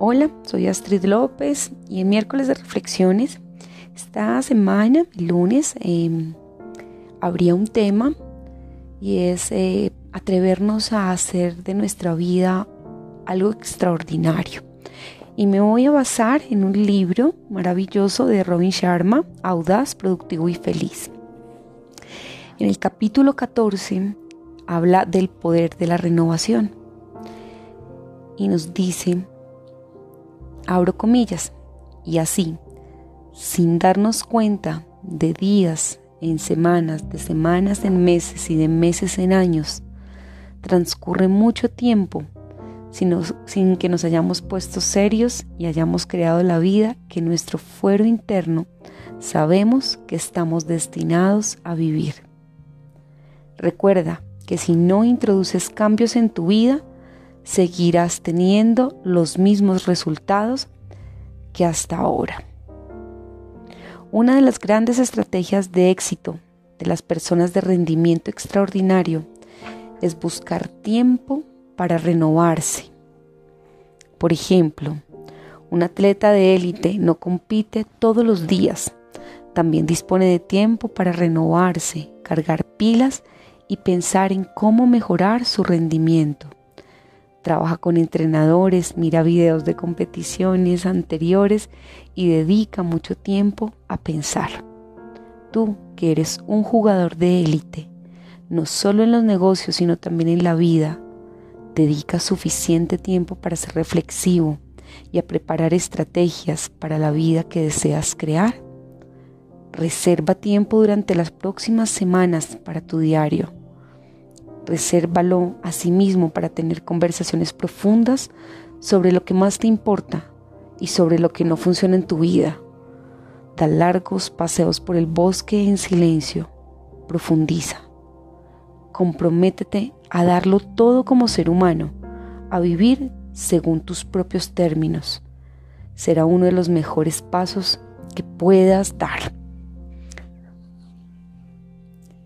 Hola, soy Astrid López y en miércoles de reflexiones, esta semana, lunes, em, habría un tema y es eh, atrevernos a hacer de nuestra vida algo extraordinario. Y me voy a basar en un libro maravilloso de Robin Sharma, Audaz, Productivo y Feliz. En el capítulo 14 habla del poder de la renovación y nos dice abro comillas, y así, sin darnos cuenta de días en semanas, de semanas en meses y de meses en años, transcurre mucho tiempo sin, sin que nos hayamos puesto serios y hayamos creado la vida que nuestro fuero interno sabemos que estamos destinados a vivir. Recuerda que si no introduces cambios en tu vida, seguirás teniendo los mismos resultados que hasta ahora. Una de las grandes estrategias de éxito de las personas de rendimiento extraordinario es buscar tiempo para renovarse. Por ejemplo, un atleta de élite no compite todos los días, también dispone de tiempo para renovarse, cargar pilas y pensar en cómo mejorar su rendimiento trabaja con entrenadores, mira videos de competiciones anteriores y dedica mucho tiempo a pensar. Tú, que eres un jugador de élite, no solo en los negocios, sino también en la vida, dedica suficiente tiempo para ser reflexivo y a preparar estrategias para la vida que deseas crear. Reserva tiempo durante las próximas semanas para tu diario Resérvalo a sí mismo para tener conversaciones profundas sobre lo que más te importa y sobre lo que no funciona en tu vida. Da largos paseos por el bosque en silencio. Profundiza. Comprométete a darlo todo como ser humano, a vivir según tus propios términos. Será uno de los mejores pasos que puedas dar.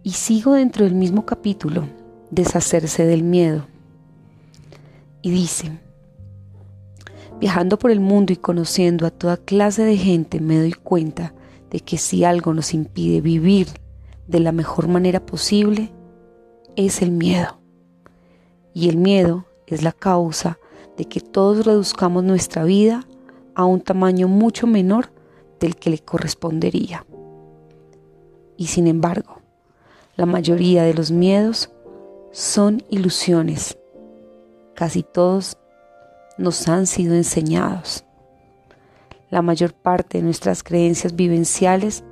Y sigo dentro del mismo capítulo deshacerse del miedo. Y dice, viajando por el mundo y conociendo a toda clase de gente me doy cuenta de que si algo nos impide vivir de la mejor manera posible, es el miedo. Y el miedo es la causa de que todos reduzcamos nuestra vida a un tamaño mucho menor del que le correspondería. Y sin embargo, la mayoría de los miedos son ilusiones. Casi todos nos han sido enseñados. La mayor parte de nuestras creencias vivenciales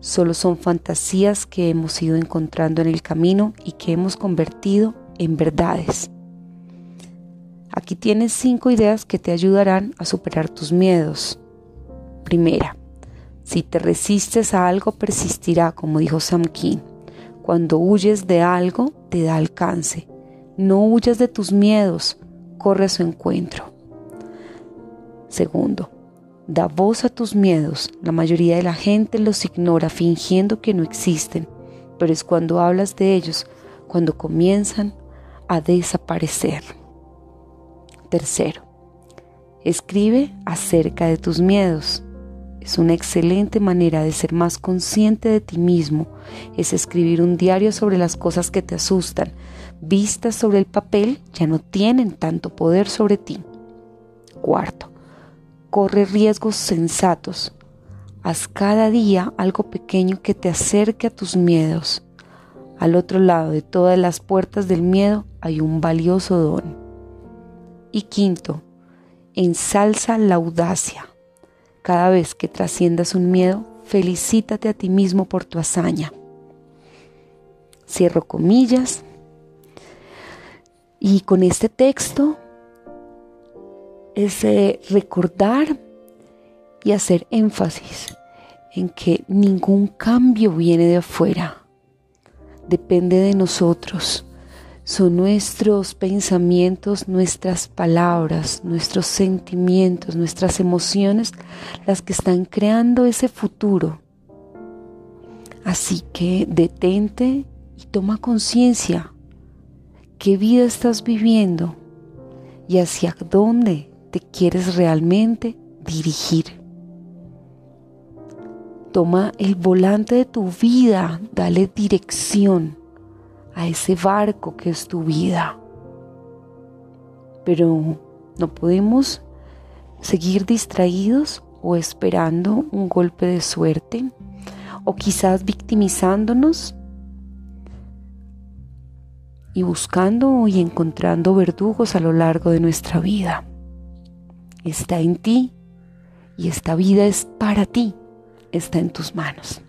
solo son fantasías que hemos ido encontrando en el camino y que hemos convertido en verdades. Aquí tienes cinco ideas que te ayudarán a superar tus miedos. Primera, si te resistes a algo persistirá, como dijo Sam King. Cuando huyes de algo, te da alcance. No huyas de tus miedos, corre a su encuentro. Segundo, da voz a tus miedos. La mayoría de la gente los ignora fingiendo que no existen, pero es cuando hablas de ellos cuando comienzan a desaparecer. Tercero, escribe acerca de tus miedos. Es una excelente manera de ser más consciente de ti mismo. Es escribir un diario sobre las cosas que te asustan. Vistas sobre el papel ya no tienen tanto poder sobre ti. Cuarto, corre riesgos sensatos. Haz cada día algo pequeño que te acerque a tus miedos. Al otro lado de todas las puertas del miedo hay un valioso don. Y quinto, ensalza la audacia. Cada vez que trasciendas un miedo, felicítate a ti mismo por tu hazaña. Cierro comillas. Y con este texto es eh, recordar y hacer énfasis en que ningún cambio viene de afuera, depende de nosotros. Son nuestros pensamientos, nuestras palabras, nuestros sentimientos, nuestras emociones las que están creando ese futuro. Así que detente y toma conciencia qué vida estás viviendo y hacia dónde te quieres realmente dirigir. Toma el volante de tu vida, dale dirección a ese barco que es tu vida. Pero no podemos seguir distraídos o esperando un golpe de suerte o quizás victimizándonos y buscando y encontrando verdugos a lo largo de nuestra vida. Está en ti y esta vida es para ti, está en tus manos.